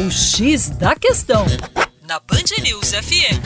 O X da Questão, na Band News FM.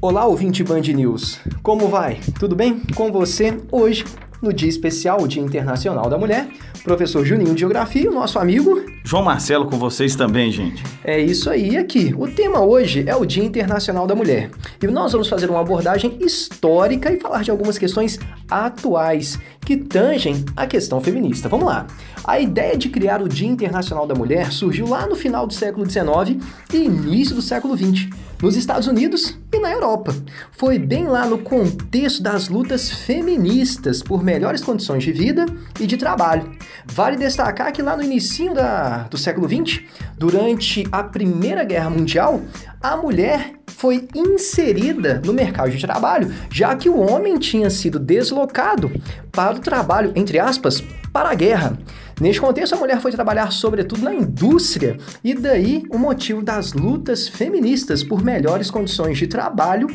Olá, ouvinte Band News. Como vai? Tudo bem com você? Hoje, no dia especial, o Dia Internacional da Mulher, professor Juninho de Geografia, o nosso amigo João Marcelo com vocês também, gente. É isso aí, aqui. O tema hoje é o Dia Internacional da Mulher. E nós vamos fazer uma abordagem histórica e falar de algumas questões atuais que tangem a questão feminista. Vamos lá. A ideia de criar o Dia Internacional da Mulher surgiu lá no final do século XIX e início do século XX, nos Estados Unidos e na Europa. Foi bem lá no contexto das lutas feministas por melhores condições de vida e de trabalho. Vale destacar que lá no início da do século XX, durante a Primeira Guerra Mundial, a mulher foi inserida no mercado de trabalho, já que o homem tinha sido deslocado para o trabalho, entre aspas, para a guerra. Neste contexto, a mulher foi trabalhar sobretudo na indústria, e daí o motivo das lutas feministas por melhores condições de trabalho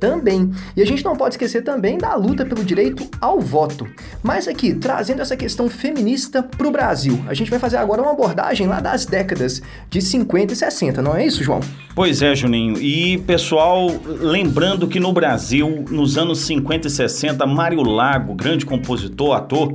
também. E a gente não pode esquecer também da luta pelo direito ao voto. Mas aqui, trazendo essa questão feminista para o Brasil, a gente vai fazer agora uma abordagem lá das décadas de 50 e 60, não é isso, João? Pois é, Juninho. E pessoal, lembrando que no Brasil, nos anos 50 e 60, Mário Lago, grande compositor, ator,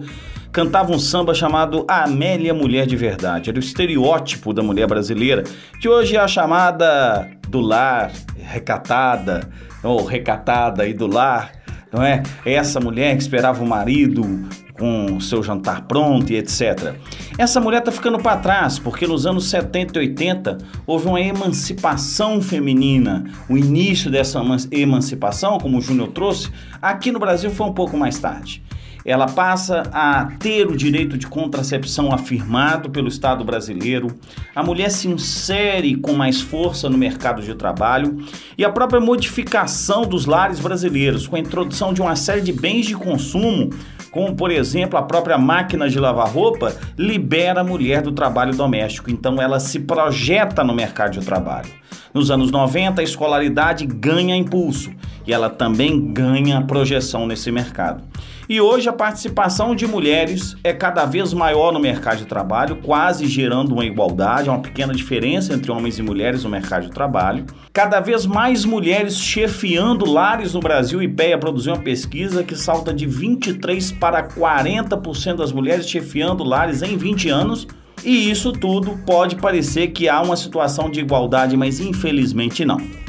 cantava um samba chamado Amélia Mulher de Verdade. Era o estereótipo da mulher brasileira, que hoje é a chamada do lar, recatada, ou recatada aí do lar, não é? Essa mulher que esperava o marido com o seu jantar pronto e etc. Essa mulher está ficando para trás, porque nos anos 70 e 80 houve uma emancipação feminina. O início dessa emancipação, como o Júnior trouxe, aqui no Brasil foi um pouco mais tarde ela passa a ter o direito de contracepção afirmado pelo Estado brasileiro, a mulher se insere com mais força no mercado de trabalho. E a própria modificação dos lares brasileiros, com a introdução de uma série de bens de consumo, como por exemplo a própria máquina de lavar roupa, libera a mulher do trabalho doméstico, então ela se projeta no mercado de trabalho. Nos anos 90, a escolaridade ganha impulso e ela também ganha projeção nesse mercado. E hoje a participação de mulheres é cada vez maior no mercado de trabalho, quase gerando uma igualdade, uma pequena diferença entre homens e mulheres no mercado de trabalho. Cada vez mais mulheres chefiando lares no Brasil. O IPEA produziu uma pesquisa que salta de 23 para 40% das mulheres chefiando lares em 20 anos. E isso tudo pode parecer que há uma situação de igualdade, mas infelizmente não.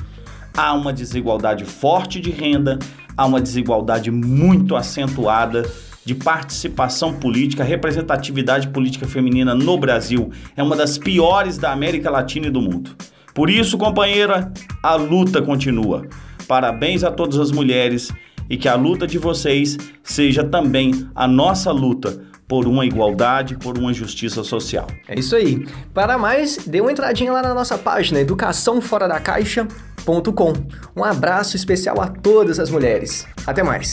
Há uma desigualdade forte de renda, há uma desigualdade muito acentuada de participação política, representatividade política feminina no Brasil é uma das piores da América Latina e do mundo. Por isso, companheira, a luta continua. Parabéns a todas as mulheres e que a luta de vocês seja também a nossa luta por uma igualdade, por uma justiça social. É isso aí. Para mais, dê uma entradinha lá na nossa página Educação Um abraço especial a todas as mulheres. Até mais!